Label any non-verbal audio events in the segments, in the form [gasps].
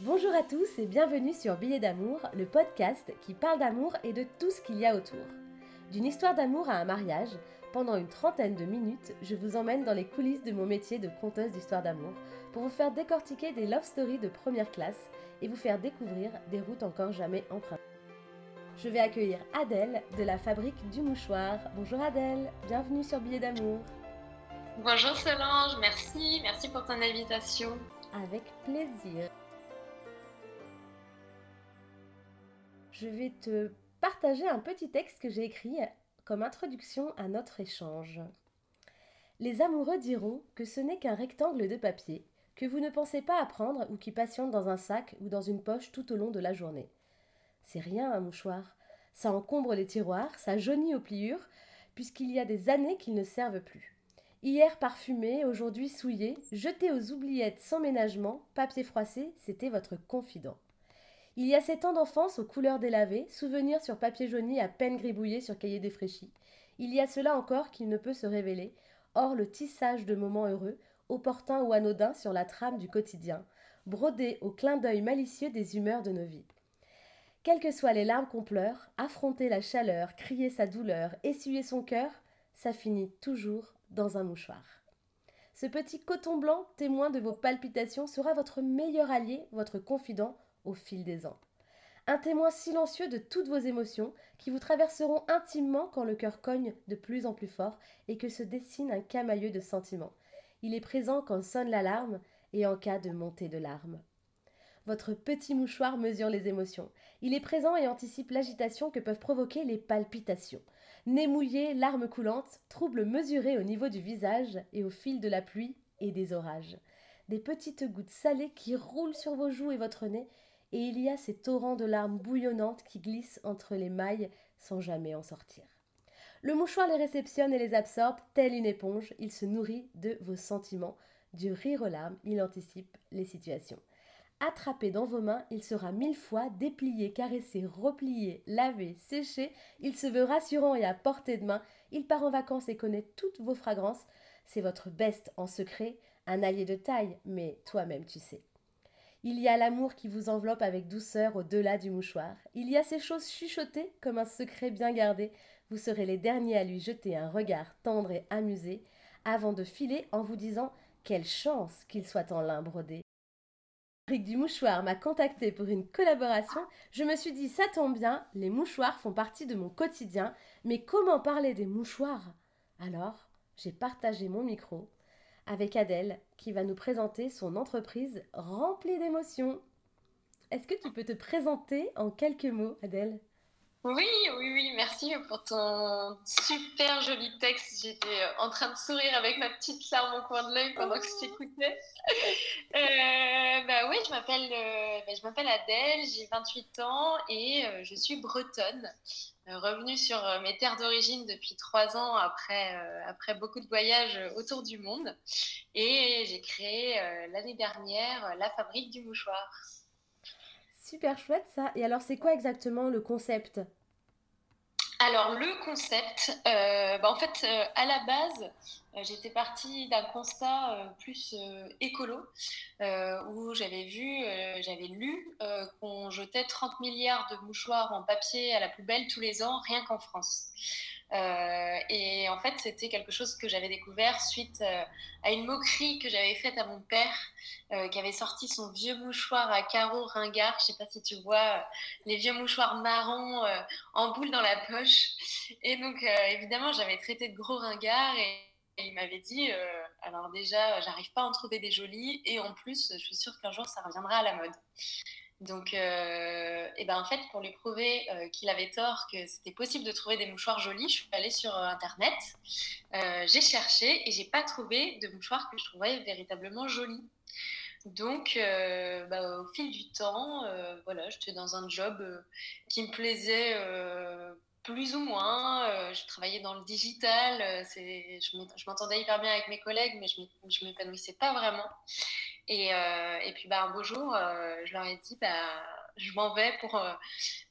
Bonjour à tous et bienvenue sur Billet d'amour, le podcast qui parle d'amour et de tout ce qu'il y a autour. D'une histoire d'amour à un mariage, pendant une trentaine de minutes, je vous emmène dans les coulisses de mon métier de conteuse d'histoire d'amour pour vous faire décortiquer des love stories de première classe et vous faire découvrir des routes encore jamais empruntées. Je vais accueillir Adèle de la fabrique du mouchoir. Bonjour Adèle, bienvenue sur Billet d'amour. Bonjour Solange, merci, merci pour ton invitation. Avec plaisir. Je vais te partager un petit texte que j'ai écrit comme introduction à notre échange. Les amoureux diront que ce n'est qu'un rectangle de papier, que vous ne pensez pas à prendre ou qui patiente dans un sac ou dans une poche tout au long de la journée. C'est rien un mouchoir. Ça encombre les tiroirs, ça jaunit aux pliures, puisqu'il y a des années qu'ils ne servent plus. Hier parfumé, aujourd'hui souillé, jeté aux oubliettes sans ménagement, papier froissé, c'était votre confident. Il y a ces temps d'enfance aux couleurs délavées, souvenirs sur papier jauni à peine gribouillé sur cahier défraîchi. Il y a cela encore qu'il ne peut se révéler, hors le tissage de moments heureux, opportuns ou anodins sur la trame du quotidien, brodé au clin d'œil malicieux des humeurs de nos vies. Quelles que soient les larmes qu'on pleure, affronter la chaleur, crier sa douleur, essuyer son cœur, ça finit toujours dans un mouchoir. Ce petit coton blanc, témoin de vos palpitations, sera votre meilleur allié, votre confident, au fil des ans. Un témoin silencieux de toutes vos émotions qui vous traverseront intimement quand le cœur cogne de plus en plus fort et que se dessine un camailleux de sentiments. Il est présent quand sonne l'alarme et en cas de montée de larmes. Votre petit mouchoir mesure les émotions. Il est présent et anticipe l'agitation que peuvent provoquer les palpitations. Nez mouillé, larmes coulantes, troubles mesurés au niveau du visage et au fil de la pluie et des orages. Des petites gouttes salées qui roulent sur vos joues et votre nez et il y a ces torrents de larmes bouillonnantes qui glissent entre les mailles sans jamais en sortir. Le mouchoir les réceptionne et les absorbe, telle une éponge, il se nourrit de vos sentiments. Du rire aux larmes, il anticipe les situations. Attrapé dans vos mains, il sera mille fois déplié, caressé, replié, lavé, séché. Il se veut rassurant et à portée de main. Il part en vacances et connaît toutes vos fragrances. C'est votre best en secret, un allié de taille, mais toi-même tu sais. Il y a l'amour qui vous enveloppe avec douceur au-delà du mouchoir. Il y a ces choses chuchotées comme un secret bien gardé. Vous serez les derniers à lui jeter un regard tendre et amusé avant de filer en vous disant quelle chance qu'il soit en lin brodé. Rick du mouchoir m'a contacté pour une collaboration. Je me suis dit ça tombe bien, les mouchoirs font partie de mon quotidien, mais comment parler des mouchoirs? Alors, j'ai partagé mon micro avec Adèle qui va nous présenter son entreprise remplie d'émotions. Est-ce que tu peux te présenter en quelques mots, Adèle? Oui, oui, oui, merci pour ton super joli texte. J'étais euh, en train de sourire avec ma petite larme au coin de l'œil pendant que je t'écoutais. Euh, bah oui, je m'appelle, euh, bah, je m'appelle Adèle, j'ai 28 ans et je suis bretonne. Revenue sur mes terres d'origine depuis trois ans après, après beaucoup de voyages autour du monde. Et j'ai créé l'année dernière la fabrique du mouchoir. Super chouette ça. Et alors, c'est quoi exactement le concept? Alors le concept, euh, bah, en fait, euh, à la base, euh, j'étais partie d'un constat plus écolo, où j'avais vu, j'avais lu qu'on jetait 30 milliards de mouchoirs en papier à la poubelle tous les ans, rien qu'en France. Euh, et en fait, c'était quelque chose que j'avais découvert suite euh, à une moquerie que j'avais faite à mon père, euh, qui avait sorti son vieux mouchoir à carreaux ringard. Je sais pas si tu vois les vieux mouchoirs marrons en boule dans la poche. Et donc, évidemment, j'avais traité de gros ringard et, et il m'avait dit, alors déjà, j'arrive pas à en trouver des jolis, et en plus, je suis sûre qu'un jour, ça reviendra à la mode. Donc, euh, et ben en fait, pour lui prouver euh, qu'il avait tort, que c'était possible de trouver des mouchoirs jolis, je suis allée sur euh, Internet, j'ai cherché et j'ai pas trouvé de mouchoirs que je trouvais véritablement jolis. Donc, bah, au fil du temps, voilà, j'étais dans un job qui me plaisait plus ou moins. je travaillais dans le digital, je m'entendais hyper bien avec mes collègues, mais je m'épanouissais pas vraiment. Et, euh, et, puis bah, un beau jour, euh, je leur ai dit, bah, je m'en vais pour, euh,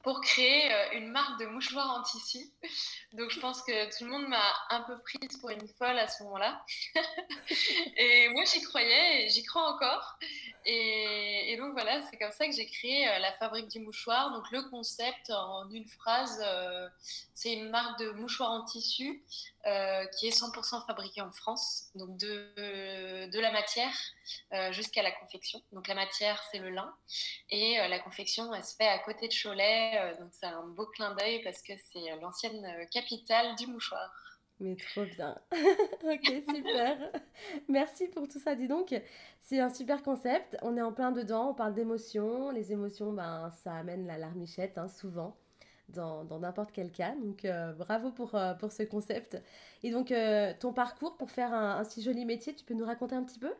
pour créer une marque de mouchoirs en tissu. [laughs] Donc je pense que tout le monde m'a un peu prise pour une folle à ce moment-là. [laughs] et moi j'y croyais, j'y crois encore. Et, et, donc voilà, c'est comme ça que j'ai créé la fabrique du mouchoir. Donc le concept en une phrase, c'est une marque de mouchoir en tissu qui est 100% fabriquée en France, donc de, de la matière jusqu'à la confection. Donc la matière, c'est le lin et la confection, elle se fait à côté de Cholet. donc c'est un beau clin d'œil parce que c'est l'ancienne capitale du mouchoir. Mais trop bien. [laughs] ok, super. Merci pour tout ça. Dis donc, c'est un super concept. On est en plein dedans. On parle d'émotions. Les émotions, ben, ça amène la larmichette, hein, souvent, dans n'importe quel cas. Donc, euh, bravo pour, euh, pour ce concept. Et donc, euh, ton parcours pour faire un, si joli métier, tu peux nous raconter un petit peu?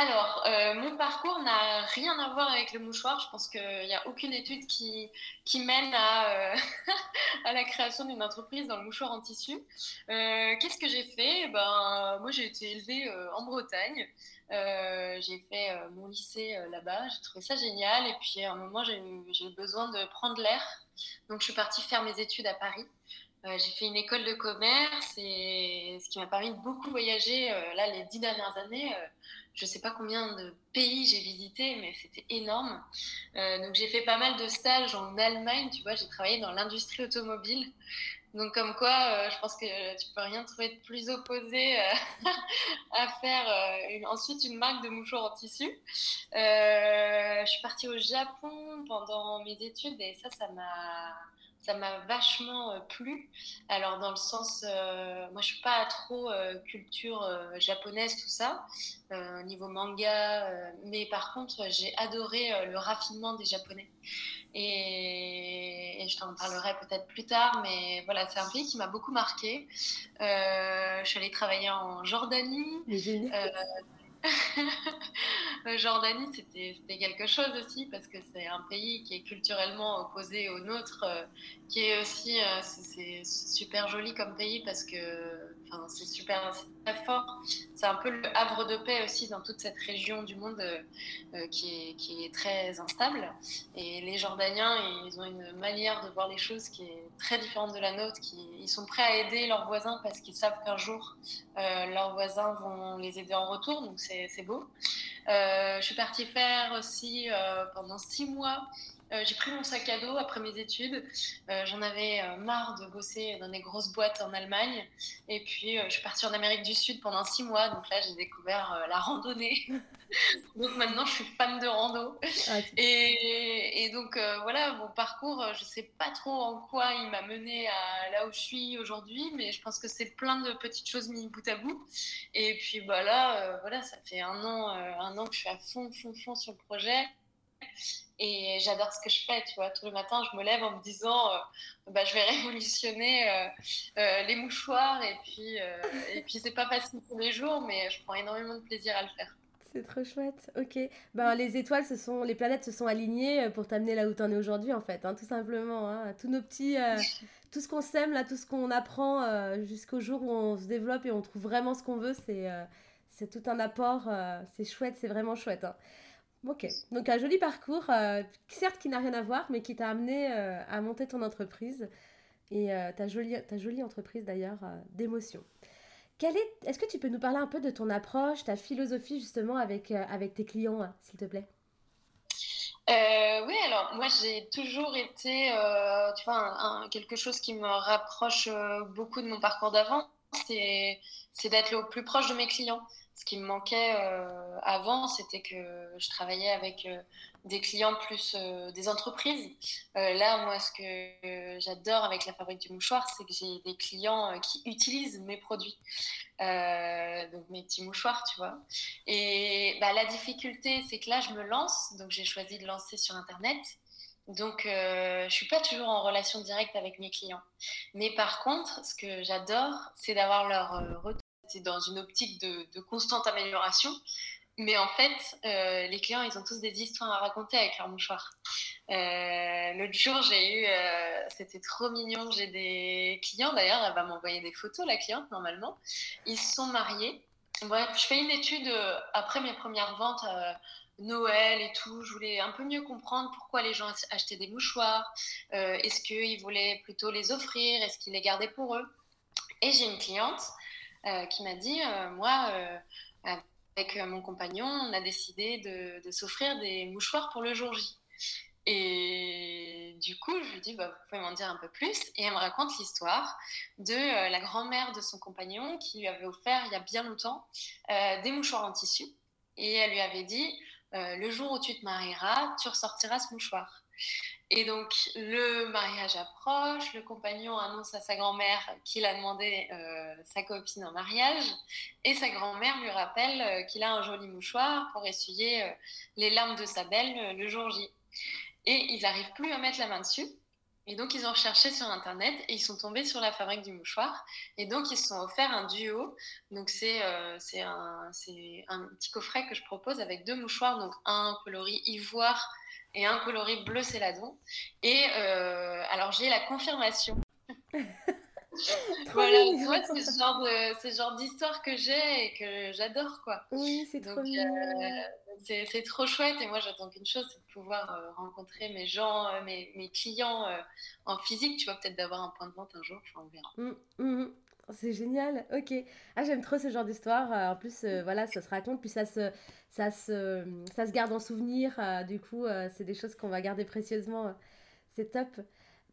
Alors, euh, mon parcours n'a rien à voir avec le mouchoir. Je pense qu'il n'y a aucune étude qui, mène à, euh, [laughs] à la création d'une entreprise dans le mouchoir en tissu. Euh, qu'est-ce que j'ai fait? Ben, Moi, j'ai été élevée en Bretagne. j'ai fait mon lycée là-bas. J'ai trouvé ça génial. Et puis, à un moment, j'ai eu, besoin de prendre l'air. Donc, je suis partie faire mes études à Paris. j'ai fait une école de commerce et ce qui m'a permis de beaucoup voyager là les dix dernières années je ne sais pas combien de pays j'ai visité, mais c'était énorme. Euh, donc j'ai fait pas mal de stages en Allemagne, tu vois, j'ai travaillé dans l'industrie automobile. Donc comme quoi, euh, je pense que tu peux rien trouver de plus opposé euh, [laughs] à faire ensuite une marque de mouchoirs en tissu. je suis partie au Japon pendant mes études et ça, ça m'a ça m'a vachement euh, plu. Alors dans le sens, euh, moi je suis pas trop euh, culture japonaise tout ça, niveau manga, mais par contre j'ai adoré le raffinement des japonais. Et, je t'en parlerai peut-être plus tard, mais voilà, c'est un pays qui m'a beaucoup marqué. je suis allée travailler en Jordanie. [laughs] Jordanie, c'était quelque chose aussi parce que c'est un pays qui est culturellement opposé au nôtre, euh, qui est aussi euh, super joli comme pays parce que c'est super très fort. C'est un peu le havre de paix aussi dans toute cette région du monde euh, qui, est, qui, est, très instable. Et les Jordaniens, ils ont une manière de voir les choses qui est très différente de la nôtre. Ils sont prêts à aider leurs voisins parce qu'ils savent qu'un jour leurs voisins vont les aider en retour. Donc c'est beau. Euh, je suis partie faire aussi euh, pendant six mois. Euh, j'ai pris mon sac à dos après mes études. J'en avais marre de bosser dans des grosses boîtes en Allemagne. Et puis, je suis partie en Amérique du Sud pendant six mois. Donc là, j'ai découvert la randonnée. [laughs] donc maintenant, je suis fan de rando. Ah, et, et, donc, voilà, mon parcours, je ne sais pas trop en quoi il m'a mené à là où je suis aujourd'hui. Mais je pense que c'est plein de petites choses mises bout à bout. Et puis, bah, là, voilà, ça fait un an, un que je suis à fond, fond, fond sur le projet. Et j'adore ce que je fais, tu vois. Tous les matins, je me lève en me disant, euh, bah, je vais [laughs] révolutionner euh, euh, les mouchoirs. Et puis, et puis c'est pas facile tous les jours, mais je prends énormément de plaisir à le faire. C'est trop chouette. Ok. Ben, les étoiles, se sont, les planètes se sont alignées pour t'amener là où tu en es aujourd'hui, en fait, hein, tout simplement. Hein. Tous nos petits, [laughs] tout ce qu'on sème, là, tout ce qu'on apprend jusqu'au jour où on se développe et on trouve vraiment ce qu'on veut, c'est c'est tout un apport. C'est chouette, c'est vraiment chouette. Hein. Ok, donc un joli parcours, euh, certes qui n'a rien à voir, mais qui t'a amené euh, à monter ton entreprise et ta, jolie, ta jolie entreprise d'ailleurs d'émotion. Est, est-ce que tu peux nous parler un peu de ton approche, ta philosophie justement avec, avec tes clients, hein, s'il te plaît? Oui, alors moi j'ai toujours été, tu vois, quelque chose qui me rapproche beaucoup de mon parcours d'avant, c'est d'être le plus proche de mes clients. Ce qui me manquait euh, avant, c'était que je travaillais avec euh, des clients plus euh, des entreprises. là, moi, ce que j'adore avec la fabrique du mouchoir, c'est que j'ai des clients qui utilisent mes produits, donc mes petits mouchoirs, tu vois. Et bah, la difficulté, c'est que là, je me lance, donc j'ai choisi de lancer sur Internet. Donc, je ne suis pas toujours en relation directe avec mes clients. Mais par contre, ce que j'adore, c'est d'avoir leur retour c'est dans une optique de, constante amélioration. Mais en fait, euh, les clients, ils ont tous des histoires à raconter avec leur mouchoir. Euh, L'autre jour, j'ai eu, euh, c'était trop mignon, j'ai des clients, d'ailleurs, elle va m'envoyer des photos, la cliente, normalement. Ils se sont mariés. Bref, je fais une étude après mes premières ventes. Noël et tout, je voulais un peu mieux comprendre pourquoi les gens achetaient des mouchoirs. Est-ce qu'ils voulaient plutôt les offrir? Est-ce qu'ils les gardaient pour eux? Et j'ai une cliente qui m'a dit euh, Moi, euh, avec mon compagnon, on a décidé de, s'offrir des mouchoirs pour le jour J. Et du coup, je lui dis, bah, vous pouvez m'en dire un peu plus. Et elle me raconte l'histoire de euh, la grand-mère de son compagnon qui lui avait offert il y a bien longtemps euh, des mouchoirs en tissu. Et elle lui avait dit, euh, le jour où tu te marieras, tu ressortiras ce mouchoir. Et donc, le mariage approche, le compagnon annonce à sa grand-mère qu'il a demandé sa copine en mariage, et sa grand-mère lui rappelle qu'il a un joli mouchoir pour essuyer les larmes de sa belle le jour J et ils n'arrivent plus à mettre la main dessus. Et donc, ils ont cherché sur Internet et ils sont tombés sur la fabrique du mouchoir. Et donc, ils se sont offerts un duo. Donc, c'est euh, un, un, petit coffret que je propose avec deux mouchoirs. Donc, un coloris ivoire et un coloris bleu céladon. Et euh, alors, j'ai la confirmation. [laughs] voilà, tu vois, c'est ce genre de, genre d'histoire que j'ai et que j'adore, quoi. Oui, c'est trop. Euh, c'est trop chouette et moi j'attends qu'une chose, c'est de pouvoir euh, rencontrer mes gens, euh, mes, mes, clients en physique, tu vois, peut-être d'avoir un point de vente un jour, enfin, on verra. Mmh, mmh. C'est génial, ok. Ah, j'aime trop ce genre d'histoire. En plus, voilà, ça se raconte, puis ça se, ça se, ça se garde en souvenir. du coup, c'est des choses qu'on va garder précieusement. C'est top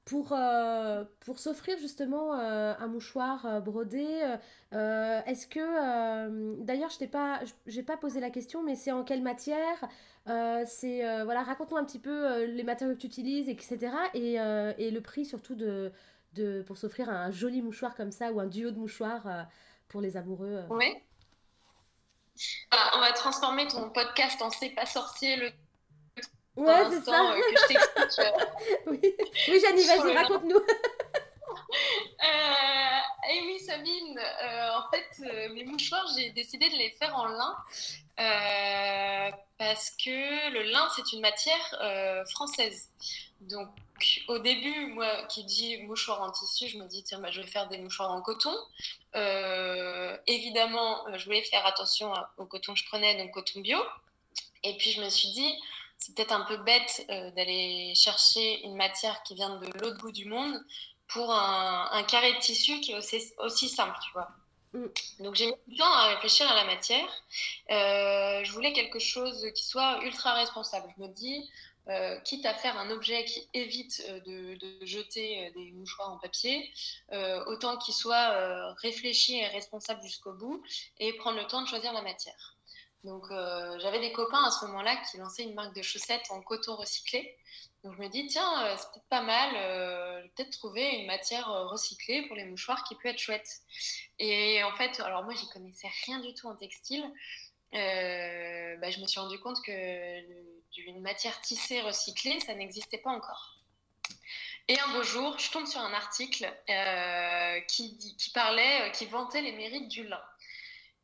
pour, euh, pour s'offrir justement euh, un mouchoir euh, brodé. Est-ce que, d'ailleurs, je n'ai pas, pas posé la question, mais c'est en quelle matière? C'est voilà, raconte-nous un petit peu les matériaux que tu utilises, etc. Et, et le prix surtout de, de pour s'offrir un joli mouchoir comme ça ou un duo de mouchoirs pour les amoureux. Oui. on va transformer ton podcast en C'est pas sorcier le Ouais, c'est ça. Euh, que je t'explique. Euh. [laughs] oui, oui vas-y, raconte-nous. [laughs] Euh, et oui, Sabine, en fait, mes mouchoirs, j'ai décidé de les faire en lin parce que le lin, c'est une matière française. Donc, au début, moi qui dis mouchoir en tissu, je me dis, tiens, bah, je vais faire des mouchoirs en coton. évidemment, je voulais faire attention au coton que je prenais, donc coton bio. Et puis, je me suis dit, c'est peut-être un peu bête euh, d'aller chercher une matière qui vient de l'autre bout du monde pour un, carré de tissu qui est aussi, aussi simple, tu vois. Mm. Donc j'ai mis du temps à réfléchir à la matière. Euh, je voulais quelque chose qui soit ultra responsable. Je me dis, euh, quitte à faire un objet qui évite de, de jeter des mouchoirs en papier, autant qu'il soit réfléchi et responsable jusqu'au bout et prendre le temps de choisir la matière. Donc euh, j'avais des copains à ce moment-là qui lançaient une marque de chaussettes en coton recyclé. Donc je me dis, tiens, euh, c'est peut-être pas mal, euh, peut-être trouver une matière recyclée pour les mouchoirs qui peut être chouette. Et en fait, alors moi, j'y connaissais rien du tout en textile. Bah, je me suis rendu compte que d'une matière tissée recyclée, ça n'existait pas encore. Et un beau jour, je tombe sur un article qui, parlait, qui vantait les mérites du lin.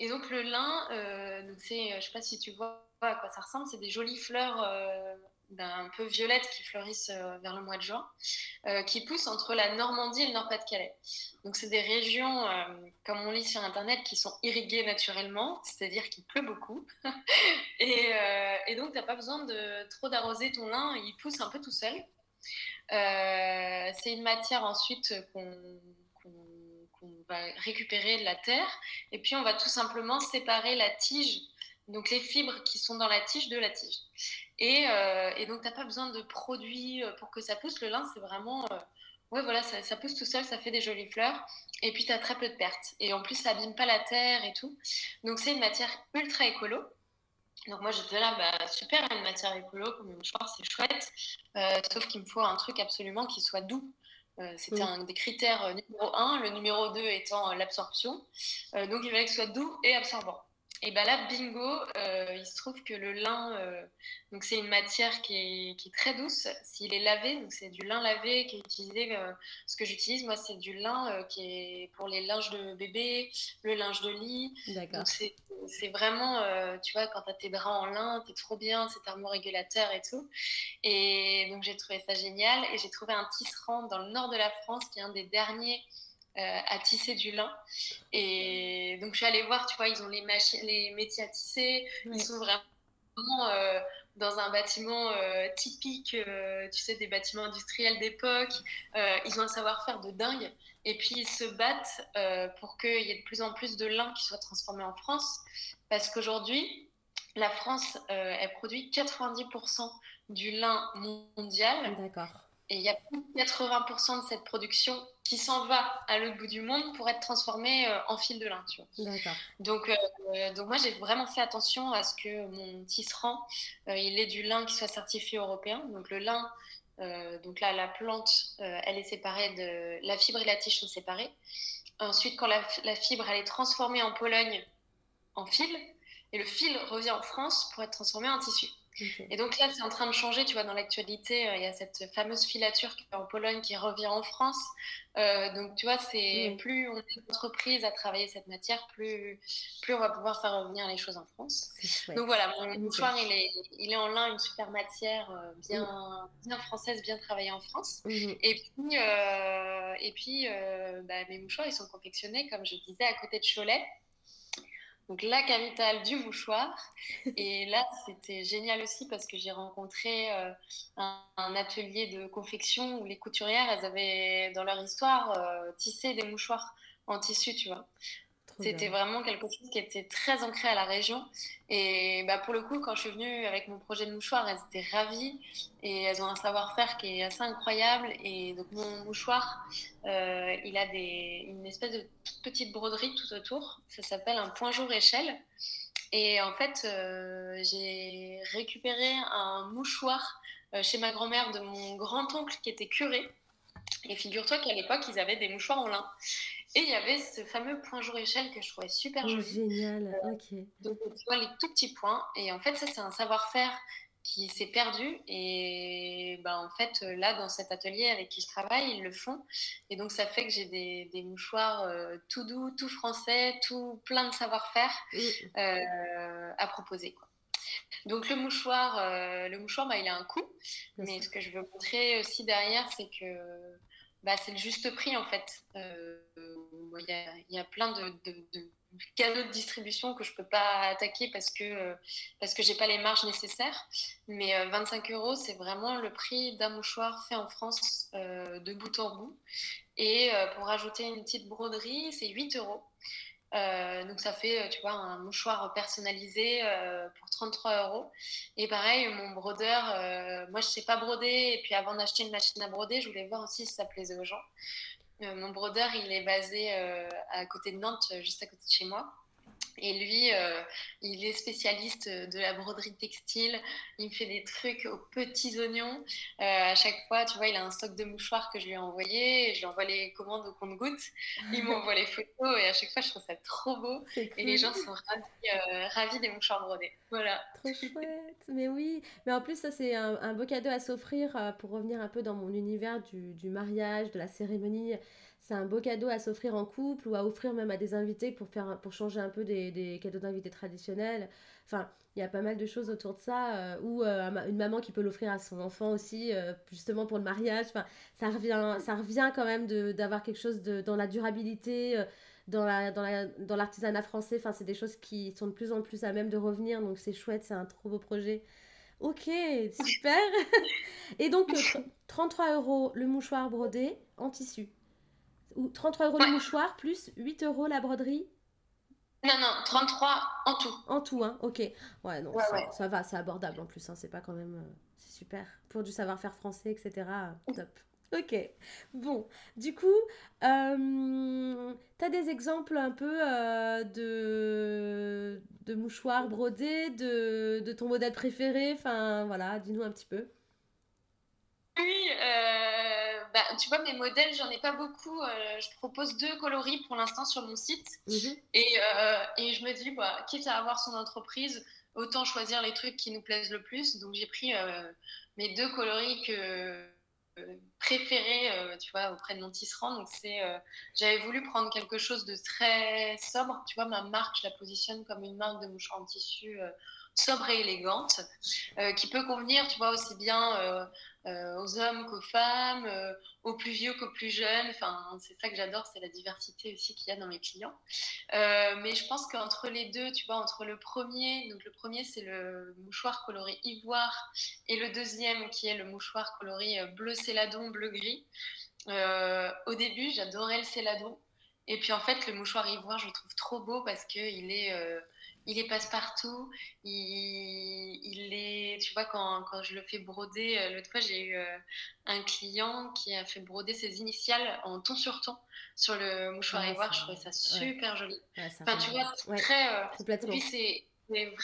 Et donc le lin, euh, je sais pas si tu vois à quoi ça ressemble, c'est des jolies fleurs euh, un peu violettes qui fleurissent euh, vers le mois de juin, euh, qui poussent entre la Normandie et le Nord-Pas-de-Calais. Donc c'est des régions, comme on lit sur Internet, qui sont irriguées naturellement, c'est-à-dire qu'il pleut beaucoup. [laughs] et, et, donc tu n'as pas besoin de trop d'arroser ton lin, il pousse un peu tout seul. c'est une matière ensuite qu'on va récupérer de la terre et puis on va tout simplement séparer la tige, donc les fibres qui sont dans la tige de la tige. Et, euh, donc, tu n'as pas besoin de produits euh, pour que ça pousse. Le lin, c'est vraiment. Euh, ouais, voilà, ça, pousse tout seul, ça fait des jolies fleurs. Et puis, tu as très peu de pertes. Et en plus, ça abîme pas la terre et tout. Donc, c'est une matière ultra écolo. Donc, moi, j'étais là, bah, super, une matière écolo, comme une mouchoir, c'est chouette. sauf qu'il me faut un truc absolument qui soit doux. Euh, c'était un des critères euh, numéro un, le numéro 2 étant euh, l'absorption. donc il fallait que ce soit doux et absorbant. Et bien là, bingo, il se trouve que le lin, donc c'est une matière qui est, qui est très douce. S'il est lavé, donc c'est du lin lavé qui est utilisé. ce que j'utilise, moi, c'est du lin qui est pour les linges de bébé, le linge de lit. Donc c'est vraiment, euh, tu vois, quand tu as tes draps en lin, t'es trop bien, c'est thermorégulateur et tout. Et donc j'ai trouvé ça génial. Et j'ai trouvé un tisserand dans le nord de la France qui est un des derniers euh, à tisser du lin. Et donc je suis allée voir, tu vois, ils ont les, machines, les métiers à tisser. Ils sont vraiment euh, dans un bâtiment typique, tu sais, des bâtiments industriels d'époque. ils ont un savoir-faire de dingue. Et puis, ils se battent pour qu'il y ait de plus en plus de lin qui soit transformé en France. Parce qu'aujourd'hui, la France, elle produit 90% du lin mondial. D'accord. Et il y a plus de 80% de cette production qui s'en va à l'autre bout du monde pour être transformée euh, en fil de lin. Donc, euh, donc moi, j'ai vraiment fait attention à ce que mon tisserand, euh, il ait du lin qui soit certifié européen. Donc le lin, donc là, la plante, elle est séparée de... La fibre et la tige sont séparées. Ensuite, quand la, la fibre, elle est transformée en Pologne en fil, et le fil revient en France pour être transformé en tissu. Et donc là, c'est en train de changer, tu vois, dans l'actualité, euh, il y a cette fameuse filature qui est en Pologne qui revient en France. Euh, donc, tu vois, c'est plus on est une entreprise à travailler cette matière, plus, plus on va pouvoir faire revenir les choses en France. Donc voilà, mon mouchoir, il est, il est en lin, une super matière euh, bien, bien française, bien travaillée en France. Et puis, et puis bah, mes mouchoirs, ils sont confectionnés, comme je disais, à côté de Cholet donc la capitale du mouchoir. Et là, c'était génial aussi parce que j'ai rencontré euh, un, atelier de confection où les couturières, elles avaient dans leur histoire euh, tissé des mouchoirs en tissu, tu vois. C'était vraiment quelque chose qui était très ancré à la région. Et bah, pour le coup, quand je suis venue avec mon projet de mouchoir, elles étaient ravies et elles ont un savoir-faire qui est assez incroyable. Et donc, mon mouchoir, euh, il a des, une espèce de petite broderie tout autour. Ça s'appelle un point jour échelle. Et en fait, euh, j'ai récupéré un mouchoir euh, chez ma grand-mère de mon grand-oncle qui était curé. Et figure-toi qu'à l'époque, ils avaient des mouchoirs en lin. Et il y avait ce fameux point jour échelle que je trouvais super oh, joli. Génial, euh, ok. Donc, tu vois, les tout petits points. Et en fait, ça, c'est un savoir-faire qui s'est perdu. Et ben, en fait, là, dans cet atelier avec qui je travaille, ils le font. Et donc, ça fait que j'ai des, des, mouchoirs euh, tout doux, tout français, tout plein de savoir-faire euh, à proposer. Quoi. Donc le mouchoir, le mouchoir, bah, il a un coût. mais ce que je veux montrer aussi derrière, c'est que bah, c'est le juste prix en fait. Euh, il y, a plein de, de, de distribution que je peux pas attaquer parce que parce que j'ai pas les marges nécessaires. Mais 25 euh, euros, c'est vraiment le prix d'un mouchoir fait en France euh, de bout en bout. Et pour ajouter une petite broderie, c'est 8 euros. Euh, donc ça fait, tu vois, un mouchoir personnalisé euh, pour 33 euros. Et pareil, mon brodeur, euh, moi je sais pas broder. Et puis avant d'acheter une machine à broder, je voulais voir aussi si ça plaisait aux gens. mon brodeur, il est basé à côté de Nantes, juste à côté de chez moi. Et lui, euh, il est spécialiste de la broderie textile. Il me fait des trucs aux petits oignons. Euh, à chaque fois, tu vois, il a un stock de mouchoirs que je lui ai envoyé. je lui envoie les commandes au compte-gouttes. Il m'envoie les photos. Et à chaque fois, je trouve ça trop beau. Et les gens sont euh, ravis, des mouchoirs brodés. Voilà. Trop chouette. Mais oui. Mais en plus, ça, c'est un, beau cadeau à s'offrir pour revenir un peu dans mon univers du, du mariage, de la cérémonie c'est un beau cadeau à s'offrir en couple ou à offrir même à des invités pour, faire, pour changer un peu des, des cadeaux d'invités traditionnels. Enfin, il y a pas mal de choses autour de ça. Euh, ou euh, une maman qui peut l'offrir à son enfant aussi, euh, justement pour le mariage. Enfin, ça revient, ça revient quand même d'avoir quelque chose de, dans la durabilité. dans la dans la, dans l'artisanat français enfin c'est des choses qui sont de plus en plus à même de revenir donc c'est chouette c'est un trop beau projet ok super [laughs] et donc [laughs] 33 euros le mouchoir brodé en tissu ou 33 euros le mouchoir plus 8 euros la broderie Non, non, 33 en tout. En tout, hein, ok. Ouais, non, ça, va, c'est abordable en plus, hein, c'est pas quand même. Euh, c'est super. Pour du savoir-faire français, etc. top. Ok. Bon, du coup, euh, tu as des exemples un peu euh, de, de mouchoirs brodés, de, de ton modèle préféré? Enfin, voilà, dis-nous un petit peu. Oui, euh, bah, tu vois, mes modèles, j'en ai pas beaucoup. Euh, je propose deux coloris pour l'instant sur mon site. Mhm. Et, euh, et, je me dis, bah, quitte à avoir son entreprise, autant choisir les trucs qui nous plaisent le plus. Donc j'ai pris mes deux coloris que, préférés, tu vois, auprès de mon tisserand. Donc c'est, j'avais voulu prendre quelque chose de très sobre. Tu vois, ma marque, je la positionne comme une marque de mouchoir en tissu sobre et élégante, qui peut convenir, tu vois, aussi bien aux hommes qu'aux femmes, aux plus vieux qu'aux plus jeunes. Enfin, c'est ça que j'adore, c'est la diversité aussi qu'il y a dans mes clients. mais je pense qu'entre les deux, tu vois, entre le premier, donc le premier c'est le mouchoir coloré ivoire et le deuxième qui est le mouchoir coloré bleu céladon, bleu gris. au début, j'adorais le céladon. Et puis en fait, le mouchoir ivoire, je le trouve trop beau parce qu'il est, euh, il est passe-partout. Il, il, est, tu vois, quand, quand je le fais broder, euh, l'autre fois, j'ai eu euh, un client qui a fait broder ses initiales en ton sur ton sur le mouchoir ivoire. Je trouvais ça super joli. enfin, tu vois, très. complètement. Et puis c'est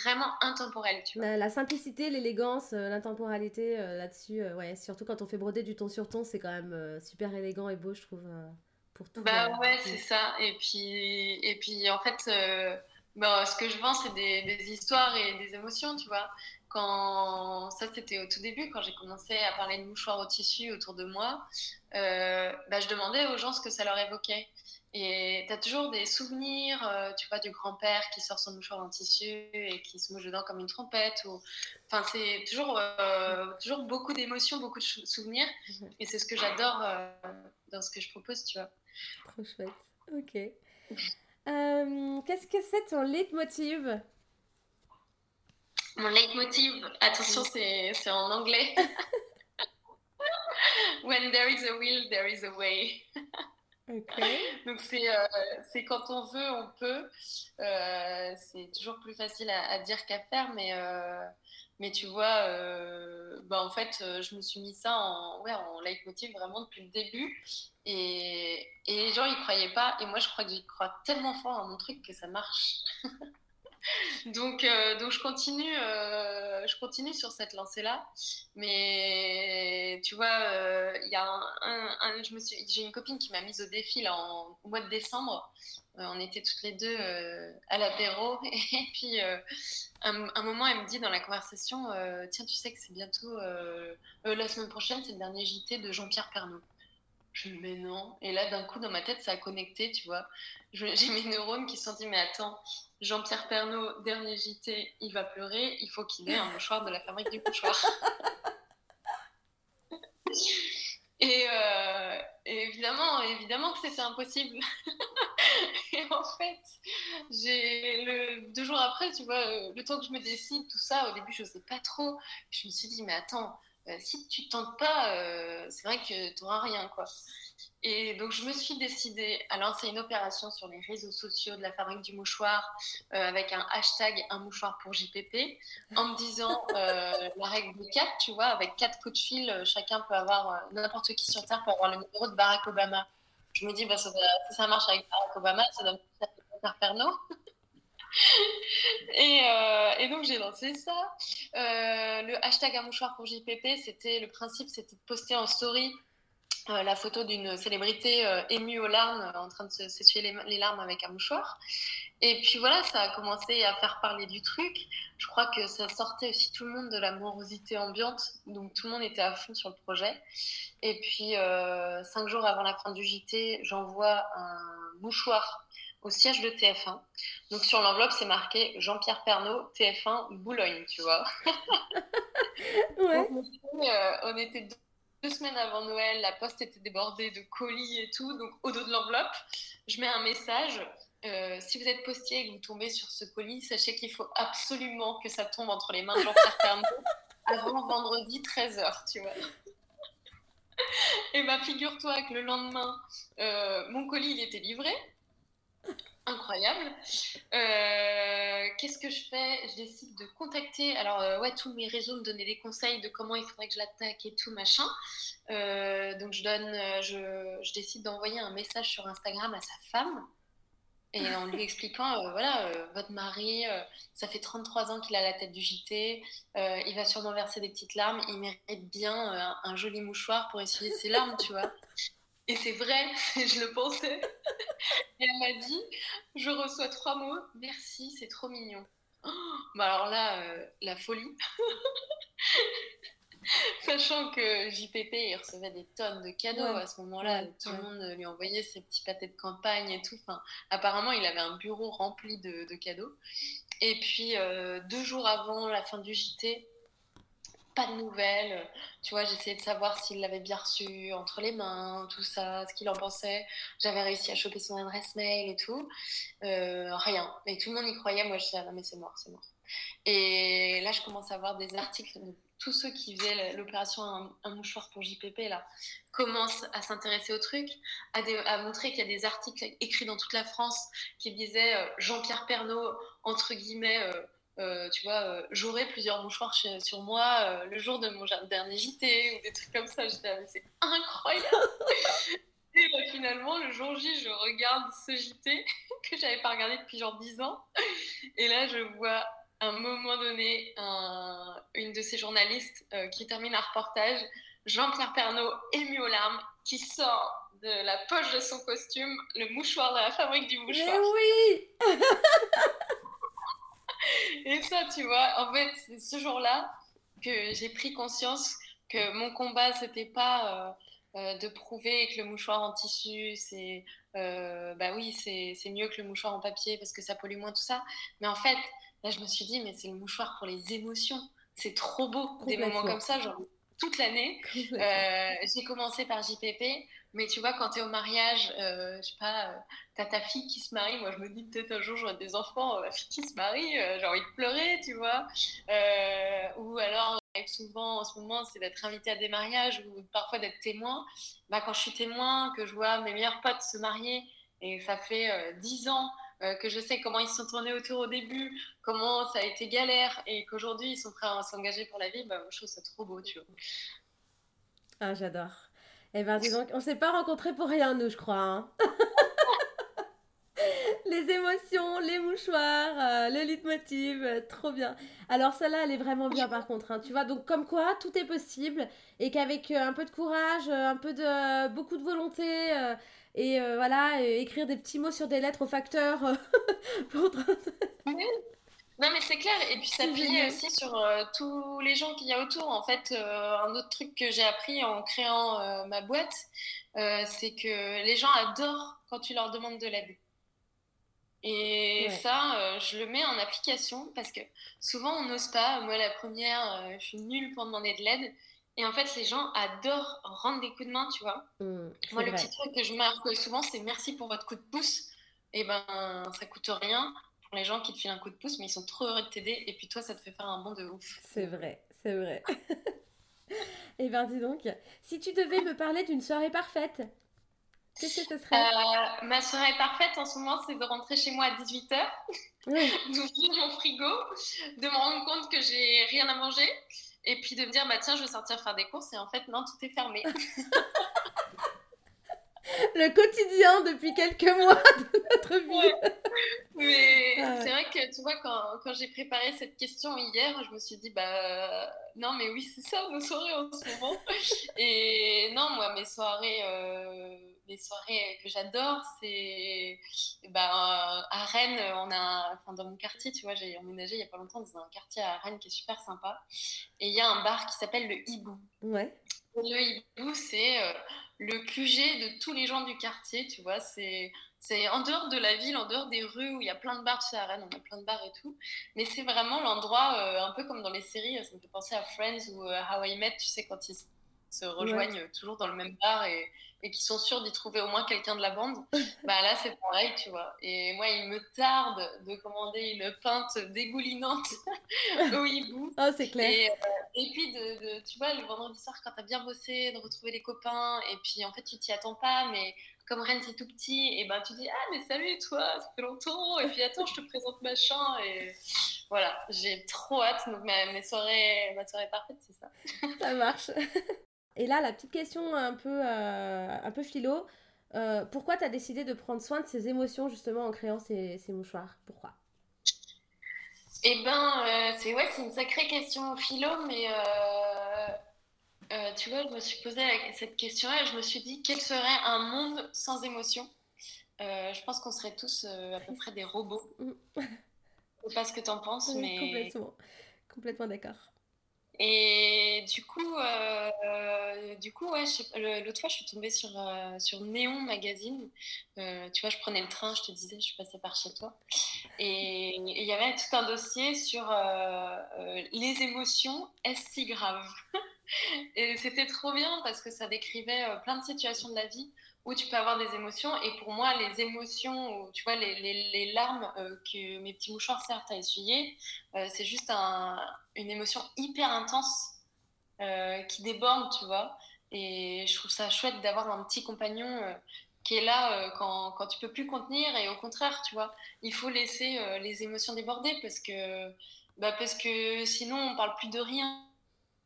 vraiment intemporel. Tu vois. La, simplicité, l'élégance, l'intemporalité là-dessus, ouais, surtout quand on fait broder du ton sur ton, c'est quand même super élégant et beau, je trouve. Bah ouais, c'est ça. Et puis, et puis en fait, euh, bah, ce que je vends, c'est des, des, histoires et des émotions, tu vois. Quand ça, c'était au tout début, quand j'ai commencé à parler de mouchoirs au tissu autour de moi, euh, bah, je demandais aux gens ce que ça leur évoquait. Et tu as toujours des souvenirs, euh, tu vois, du grand-père qui sort son mouchoir en tissu et qui se mouche dedans comme une trompette. Ou... Enfin, c'est toujours, toujours beaucoup d'émotions, beaucoup de souvenirs. Mhm. Et c'est ce que j'adore dans ce que je propose, tu vois. Trop chouette. Ok. Euh, qu'est-ce que c'est ton leitmotiv? Mon leitmotiv, attention, c'est en anglais. [laughs] When there is a will, there is a way. Okay. Donc euh, c'est quand on veut, on peut. Euh, c'est toujours plus facile à, à dire qu'à faire, mais mais tu vois, euh, bah en fait, euh, je me suis mis ça en, ouais, en leitmotiv vraiment depuis le début. Et, et les gens, ils croyaient pas. Et moi, je crois que j'y crois tellement fort à mon truc que ça marche. [laughs] donc, euh, donc je continue, je continue sur cette lancée-là. Mais tu vois, il un, j'ai une copine qui m'a mise au défi là, en, au mois de décembre. On était toutes les deux à l'apéro [laughs] et puis un, moment, elle me dit dans la conversation euh, Tiens, tu sais que c'est bientôt euh, euh, la semaine prochaine, c'est le dernier JT de Jean-Pierre Pernaud. Je me Mais non. Et là, d'un coup, dans ma tête, ça a connecté, tu vois. [laughs] J'ai mes neurones qui se sont dit Mais attends, Jean-Pierre Pernaud, dernier JT, il va pleurer, il faut qu'il ait un mouchoir de la fabrique du mouchoir. [laughs] et, et, évidemment, évidemment que c'était impossible. [laughs] et en fait, j'ai le deux jours après, tu vois, euh, le temps que je me décide, tout ça, au début, je sais pas trop. Je me suis dit, mais attends, euh, si tu tentes pas, euh, c'est vrai que tu n'auras rien, quoi. Et donc, je me suis décidée à lancer une opération sur les réseaux sociaux de la fabrique du mouchoir avec un hashtag un mouchoir pour JPP en me disant la règle de 4, tu vois, avec quatre coups de fil, chacun peut avoir, n'importe qui sur Terre peut avoir le numéro de Barack Obama je me dis, bah, ça, si ça marche avec Barack Obama, ça doit faire Pernod. [laughs] et, euh, et, donc j'ai lancé ça. Euh, le hashtag un mouchoir pour JPP, c'était le principe, c'était de poster en story euh, la photo d'une célébrité émue aux larmes, en train de s'essuyer les, les, larmes avec un mouchoir. Et puis voilà, ça a commencé à faire parler du truc. Je crois que ça sortait aussi tout le monde de la morosité ambiante, donc tout le monde était à fond sur le projet. Et puis, cinq jours avant la fin du JT, j'envoie un mouchoir au siège de TF1. Donc sur l'enveloppe, c'est marqué Jean-Pierre Pernaud, TF1, Boulogne, tu vois. [laughs] ouais. Euh, on était, deux, semaines avant Noël, la poste était débordée de colis et tout. Donc au dos de l'enveloppe, je mets un message. Euh, si vous êtes postier et que vous tombez sur ce colis, sachez qu'il faut absolument que ça tombe entre les mains de Jean-Pierre Pernaud [laughs] avant vendredi 13h, tu vois. [laughs] Et bah, figure-toi que le lendemain, euh, mon colis, il était livré. Incroyable. Euh, qu'est-ce que je fais? Je décide de contacter. Alors, euh, ouais, tous mes réseaux me donnaient des conseils de comment il faudrait que je l'attaque et tout, machin. donc, je, donne, je, je décide d'envoyer un message sur Instagram à sa femme et en lui [laughs] expliquant, euh, voilà, euh, votre mari, euh, ça fait 33 ans qu'il a la tête du JT, il va sûrement verser des petites larmes, il mérite bien un joli mouchoir pour essuyer ses larmes, tu vois. Et c'est vrai, [laughs] je le pensais. Et [laughs] elle m'a dit, je reçois trois mots, merci, c'est trop mignon. Oh, [gasps] bah alors là, la folie. [laughs] Sachant que JPP, il recevait des tonnes de cadeaux à ce moment-là. tout le monde lui envoyait ses petits pâtés de campagne et tout. Enfin, apparemment, il avait un bureau rempli de, cadeaux. Et puis, deux jours avant la fin du JT, pas de nouvelles. Tu vois, j'essayais de savoir s'il l'avait bien reçu entre les mains, tout ça, ce qu'il en pensait. J'avais réussi à choper son adresse mail et tout. rien. Et tout le monde y croyait. Moi, je disais, ah non, mais c'est mort, c'est mort. Et là, je commence à voir des articles tous ceux qui faisaient l'opération un, mouchoir pour JPP là commencent à s'intéresser au truc, à, montrer qu'il y a des articles écrits dans toute la France qui disaient euh, Jean-Pierre Pernaud entre guillemets euh, euh, tu vois j'aurai plusieurs mouchoirs sur moi le jour de mon dernier JT ou des trucs comme ça. J'étais c'est incroyable. [laughs] Et finalement le jour J je regarde ce JT [laughs] que j'avais pas regardé depuis genre 10 ans. Et là je vois à un moment donné, une de ces journalistes euh, qui termine un reportage, Jean-Pierre Pernaud, ému aux larmes, qui sort de la poche de son costume le mouchoir de la fabrique du mouchoir. Mais oui [laughs] Et ça, tu vois, en fait, c'est ce jour-là que j'ai pris conscience que mon combat, c'était pas euh, euh, de prouver que le mouchoir en tissu, c'est bah oui, c'est mieux que le mouchoir en papier parce que ça pollue moins tout ça. Mais en fait, Là, je me suis dit, mais c'est le mouchoir pour les émotions. C'est trop beau, des moments comme ça, genre toute l'année. [laughs] Euh, j'ai commencé par JPP, mais tu vois, quand tu es au mariage, euh, je sais pas, euh, tu as ta fille qui se marie. Moi, je me dis peut-être un jour, j'aurai des enfants, ma fille qui se marie, j'ai envie de pleurer, tu vois. ou alors, souvent en ce moment, c'est d'être invité à des mariages ou parfois d'être témoin. Bah, quand je suis témoin, que je vois mes meilleurs potes se marier, et ça fait dix ans euh, que je sais comment ils se sont tournés autour au début, comment ça a été galère et qu'aujourd'hui ils sont prêts à s'engager pour la vie, bah, je trouve ça trop beau, tu vois. Ah, j'adore. Eh ben, dis donc, on s'est pas rencontrés pour rien, nous, je crois. Hein. [laughs] les émotions, les mouchoirs, euh, le leitmotiv, euh, trop bien. Alors celle-là, elle est vraiment bien par contre. Hein. tu vois, donc comme quoi tout est possible et qu'avec un peu de courage, un peu de beaucoup de volonté, et euh, voilà, écrire des petits mots sur des lettres au facteur. Euh, [laughs] non, mais c'est clair. Et puis s'appuyer aussi sur euh, tous les gens qu'il y a autour. En fait, un autre truc que j'ai appris en créant ma boîte, c'est que les gens adorent quand tu leur demandes de l'aide. Et ça, je le mets en application parce que souvent on n'ose pas. Moi, la première, je suis nulle pour demander de l'aide. Et en fait, les gens adorent rendre des coups de main, tu vois. Mmh, Moi, le petit truc que je marque souvent, c'est merci pour votre coup de pouce. Et eh ben, ça coûte rien pour les gens qui te filent un coup de pouce, mais ils sont trop heureux de t'aider. Et puis toi, ça te fait faire un bond de ouf. C'est vrai, c'est vrai. et [laughs] eh ben, dis donc, si tu devais me parler d'une soirée parfaite, qu'est-ce que ce serait? Euh, Ma soirée parfaite en ce moment, c'est de rentrer chez moi à 18h, [laughs] d'ouvrir mon frigo, de me rendre compte que j'ai rien à manger et puis de me dire, bah tiens, je vais sortir faire des courses, et en fait, non, tout est fermé. [laughs] [laughs] le quotidien depuis quelques mois de notre vie. Mais ah c'est vrai que tu vois, quand, quand j'ai préparé cette question hier, je me suis dit, bah non, mais oui, c'est ça nos soirées en ce moment. [laughs] Et non, moi, mes soirées, euh, les soirées que j'adore, c'est bah, à Rennes, on a, enfin, dans mon quartier, tu vois, j'ai emménagé il y a pas longtemps dans un quartier à Rennes qui est super sympa. Et il y a un bar qui s'appelle le Hibou. Ouais. le Hibou, c'est euh, le QG de tous les gens du quartier, tu vois. C'est c'est en dehors de la ville, en dehors des rues où il y a plein de bars, tu sais, à Rennes, on a plein de bars et tout. Mais c'est vraiment l'endroit, euh, un peu comme dans les séries, ça me fait penser à Friends ou euh, How I Met, tu sais, quand ils se rejoignent toujours dans le même bar et, et qui sont sûrs d'y trouver au moins quelqu'un de la bande, [laughs] bah là c'est pareil, tu vois. Et moi, il me tarde de commander une pinte dégoulinante [laughs] au hibou. Oh, c'est clair. Et, euh, puis, de, tu vois, le vendredi soir, quand t'as bien bossé, de retrouver les copains, et puis en fait, tu t'y attends pas, mais comme Rennes c'est tout petit, et ben tu dis ah mais salut toi, ça fait longtemps, et puis attends je te présente machin, et voilà, j'ai trop hâte. Donc ma, mes soirées, ma soirée parfaite c'est ça. Ça marche. [laughs] Et là, la petite question un peu, euh, un peu philo. Euh, pourquoi tu as décidé de prendre soin de ces émotions justement en créant ces, ces mouchoirs? Pourquoi? Eh ben, euh, c'est ouais, une sacrée question philo, mais tu vois, je me suis posé cette question-là et je me suis dit quel serait un monde sans émotions? Je pense qu'on serait tous à peu près des robots. [laughs] je sais pas ce que tu en penses, mais complètement, complètement d'accord. Et du coup, euh, du coup ouais, l'autre fois, je suis tombée sur, euh, sur Néon Magazine. Euh, tu vois, je prenais le train, je te disais, je passais par chez toi. Et il y avait tout un dossier sur les émotions, est-ce si grave? [laughs] Et c'était trop bien parce que ça décrivait plein de situations de la vie où tu peux avoir des émotions. Et pour moi, les émotions, tu vois, les, les, larmes euh, que mes petits mouchoirs servent à essuyer, euh, c'est juste un, une émotion hyper intense euh, qui déborde, tu vois. Et je trouve ça chouette d'avoir un petit compagnon qui est là quand, quand tu peux plus contenir. Et au contraire, tu vois, il faut laisser les émotions déborder parce que, bah parce que sinon, on parle plus de rien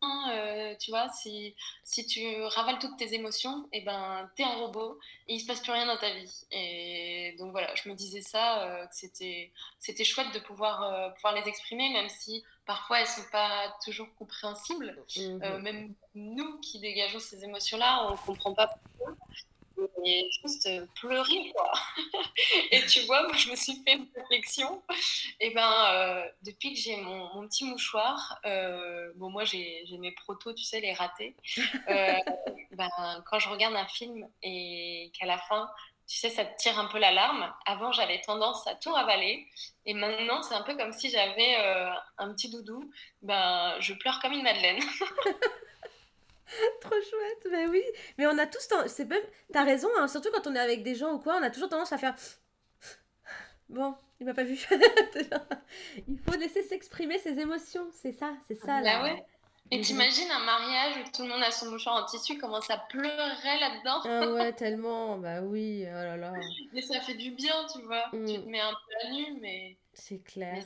euh, tu vois, si, si tu ravales toutes tes émotions, et eh ben, t'es un robot et il se passe plus rien dans ta vie. Et donc voilà, je me disais ça, euh, que c'était, c'était chouette de pouvoir, euh, pouvoir les exprimer, même si parfois elles sont pas toujours compréhensibles. Mmh. même nous qui dégageons ces émotions-là, on comprend pas pourquoi et juste pleurer, quoi. [laughs] et tu vois, moi, je me suis fait une réflexion. Et ben, euh, depuis que j'ai mon, mon, petit mouchoir, euh, bon, moi, j'ai mes protos, tu sais, les ratés. Euh, [laughs] ben, quand je regarde un film et qu'à la fin, tu sais, ça te tire un peu la larme. Avant, j'avais tendance à tout ravaler. Et maintenant, c'est un peu comme si j'avais un petit doudou. Ben, je pleure comme une madeleine. [laughs] [laughs] Trop chouette, mais oui. Mais on a tous. C'est même. T'as raison, hein, surtout quand on est avec des gens ou quoi, on a toujours tendance à faire. [sniffs] Bon, il m'a pas vu. [laughs] il faut laisser s'exprimer ses émotions, c'est ça, c'est ça. Ah, là. ouais. Et t'imagines un mariage où tout le monde a son mouchoir en tissu, comment ça pleurait là-dedans? Ah [laughs] ouais, tellement, bah oui, oh là là. Mais ça fait du bien, tu vois. Tu mm. te mets un peu à nu, mais. C'est clair,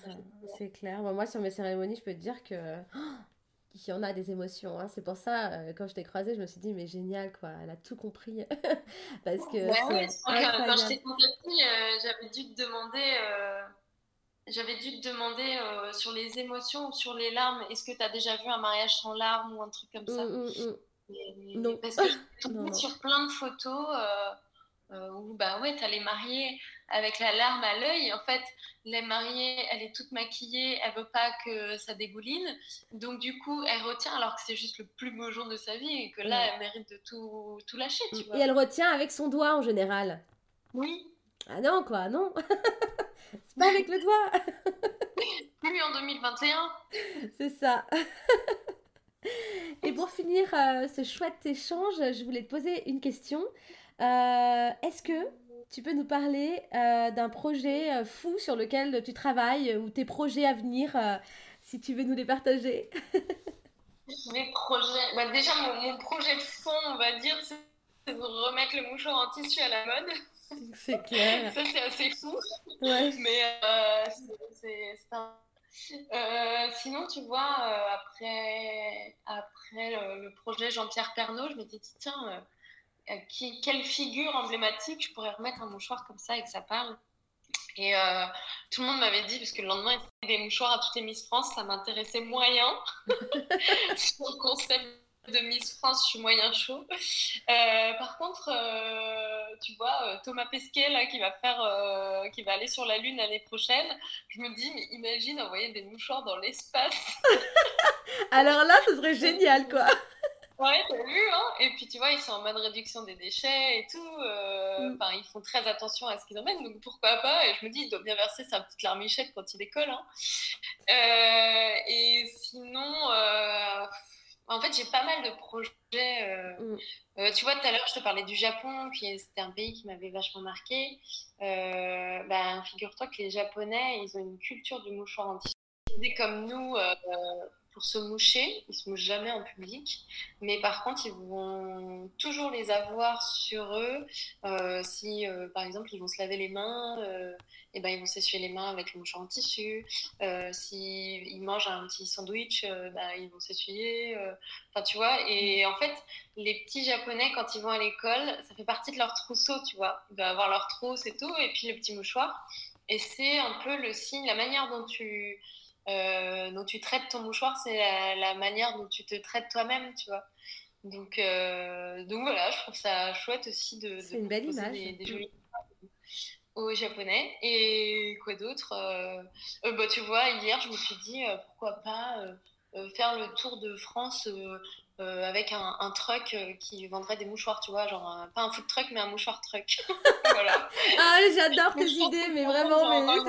c'est clair. moi, sur mes cérémonies, je peux te dire que il y en a des émotions. Hein. C'est pour ça, euh, quand je t'ai croisée, je me suis dit, mais génial, quoi. Elle a tout compris. [laughs] Parce que. Ouais, quand je t'ai contactée, euh, j'avais dû te demander. Euh, j'avais dû te demander sur les émotions ou sur les larmes, est-ce que tu as déjà vu un mariage sans larmes ou un truc comme ça? Mmh, mmh, mmh. non. Parce que [laughs] je sur plein de photos où, bah ouais, tu les mariés avec la larme à l'œil. En fait, les mariée, elle est toute maquillée, elle veut pas que ça dégouline. Donc, du coup, elle retient alors que c'est juste le plus beau jour de sa vie et que là, elle mérite de tout, tout lâcher. Tu vois. Et elle retient avec son doigt en général. Oui. Ah non, quoi, non. [laughs] c'est pas avec le doigt. [laughs] Plus en 2021. C'est ça. Et pour finir euh, ce chouette échange, je voulais te poser une question. Euh, est-ce que tu peux nous parler euh, d'un projet euh, fou sur lequel tu travailles euh, ou tes projets à venir, si tu veux nous les partager? [laughs] Mes projets. Bah, déjà, mon, projet de fond, on va dire, c'est de remettre le mouchoir en tissu à la mode. [laughs] C'est clair. Ça, c'est assez fou. Ouais. [laughs] Mais c'est un. sinon, tu vois, après, après le, le projet Jean-Pierre Pernaud, je m'étais dit, tiens, qui, quelle figure emblématique je pourrais remettre un mouchoir comme ça et que ça parle. Et euh, tout le monde m'avait dit, parce que le lendemain, il y avait des mouchoirs à toutes les Miss France, ça m'intéressait moyen. [laughs] Sur le concept de Miss France, je suis moyen chaud. Euh, par contre, tu vois, Thomas Pesquet, là, qui va, faire, qui va aller sur la Lune l'année prochaine, je me dis, mais imagine envoyer des mouchoirs dans l'espace. [laughs] Alors là, ce serait génial, quoi. Ouais, t'as vu, hein Et puis tu vois, ils sont en mode réduction des déchets et tout. Euh, mm. Enfin, ils font très attention à ce qu'ils emmènent, donc pourquoi pas Et je me dis, il doit bien verser sa petite larmichette quand il décolle. Hein. Euh, et sinon, euh, en fait, j'ai pas mal de projets. Mm. tu vois, tout à l'heure, je te parlais du Japon, qui c'était un pays qui m'avait vachement marqué. ben, figure-toi que les Japonais, ils ont une culture du mouchoir tissu. Comme nous, pour se moucher. Ils se mouchent jamais en public. Mais par contre, ils vont toujours les avoir sur eux. Euh, si, euh, par exemple, ils vont se laver les mains, euh, et ben, ils vont s'essuyer les mains avec le mouchoir en tissu. S'ils ils mangent un petit sandwich, ben, ils vont s'essuyer. Enfin, tu vois. Et en fait, les petits Japonais, quand ils vont à l'école, ça fait partie de leur trousseau, tu vois. Ils doivent avoir leur trousse et tout, et puis le petit mouchoir. Et c'est un peu le signe, la manière dont tu euh, dont tu traites ton mouchoir, c'est la, manière dont tu te traites toi-même, tu vois. Donc, euh, donc voilà, je trouve ça chouette aussi de, de une belle image. Des, des jolies aux japonais. Et quoi d'autre euh, bah, Tu vois, hier, je me suis dit, pourquoi pas faire le tour de France avec un, truck qui vendrait des mouchoirs, tu vois, genre pas un food truck mais un mouchoir truck. [laughs] voilà. Ah, j'adore tes idées, mais vraiment,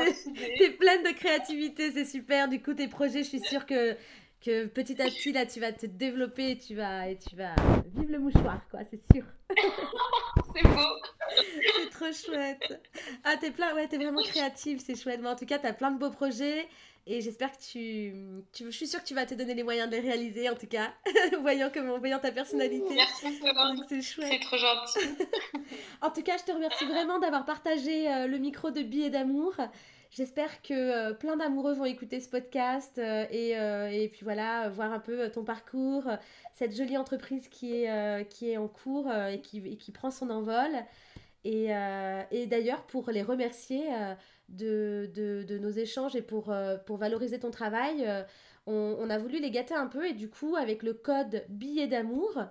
t'es pleine de créativité, c'est super. Du coup, tes projets, je suis sûre que que petit à petit, là, tu vas te développer et tu vas, et tu vas vivre le mouchoir, quoi, c'est sûr. [laughs] c'est beau. c'est trop chouette. Ah, t'es plein, ouais, t'es vraiment créative, c'est chouette. Mais en tout cas, t'as plein de beaux projets et j'espère que tu, tu, je suis sûre que tu vas te donner les moyens de les réaliser, en tout cas, [laughs] voyant comment, voyant ta personnalité. Merci, c'est chouette. C'est trop gentil. [laughs] en tout cas, je te remercie vraiment d'avoir partagé euh, le micro de Billets d'amour. J'espère que euh, plein d'amoureux vont écouter ce podcast euh, et, et, puis voilà, voir un peu ton parcours, cette jolie entreprise qui est, qui est en cours et qui, qui prend son envol. Et, et d'ailleurs, pour les remercier de, de, de, nos échanges et pour, pour valoriser ton travail, on, on, a voulu les gâter un peu et du coup, avec le code billet d'amour,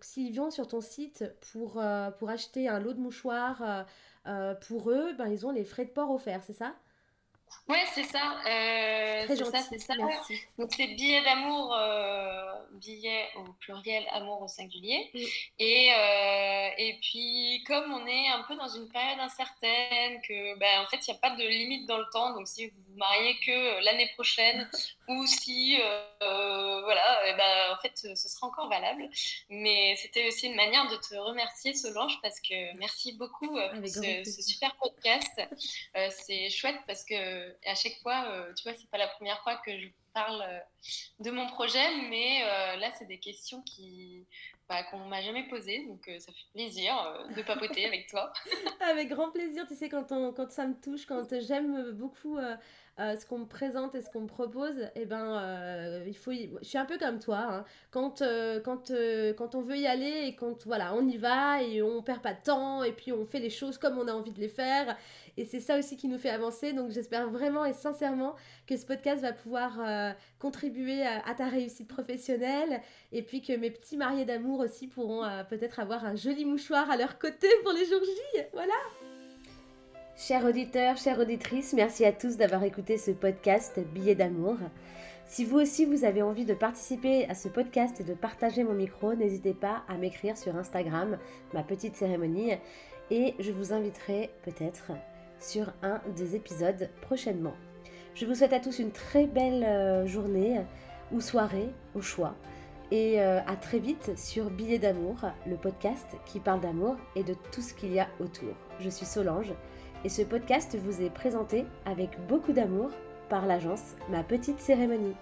s'ils viennent sur ton site pour, pour acheter un lot de mouchoirs, euh, pour eux, ben, ils ont les frais de port offerts, c'est ça? Ouais, c'est ça. Euh, c'est ça, c'est ça. Donc c'est billet d'amour, euh, billet au pluriel, amour au singulier. Mm. Et, euh, et puis comme on est un peu dans une période incertaine, que ben, en fait il n'y a pas de limite dans le temps, donc si vous vous mariez que l'année prochaine [laughs] ou si voilà, et ben, en fait ce sera encore valable. Mais c'était aussi une manière de te remercier Solange parce que merci beaucoup pour ce, ce, super podcast. c'est chouette parce que à chaque fois, euh, tu vois, c'est pas la première fois que je parle euh, de mon projet, mais euh, là, c'est des questions qui bah, qu'on m'a jamais posées, donc ça fait plaisir de papoter avec toi. [laughs] avec grand plaisir, tu sais, quand, on, quand ça me touche, quand j'aime beaucoup ce qu'on me présente et ce qu'on me propose, eh ben, il faut je suis un peu comme toi. Hein. Quand, quand, quand on veut y aller et quand voilà, on y va et on perd pas de temps et puis on fait les choses comme on a envie de les faire et c'est ça aussi qui nous fait avancer. Donc j'espère vraiment et sincèrement que ce podcast va pouvoir euh, contribuer à, ta réussite professionnelle. Et puis que mes petits mariés d'amour aussi pourront euh, peut-être avoir un joli mouchoir à leur côté pour les jours J. Voilà. Chers auditeurs, chères auditrices, merci à tous d'avoir écouté ce podcast Billets d'amour. Si vous aussi vous avez envie de participer à ce podcast et de partager mon micro, n'hésitez pas à m'écrire sur Instagram, ma petite cérémonie, et je vous inviterai peut-être sur un des épisodes prochainement. Je vous souhaite à tous une très belle euh, journée ou soirée au choix. Et euh, à très vite sur Billets d'amour, le podcast qui parle d'amour et de tout ce qu'il y a autour. Je suis Solange et ce podcast vous est présenté avec beaucoup d'amour par l'agence Ma Petite Cérémonie.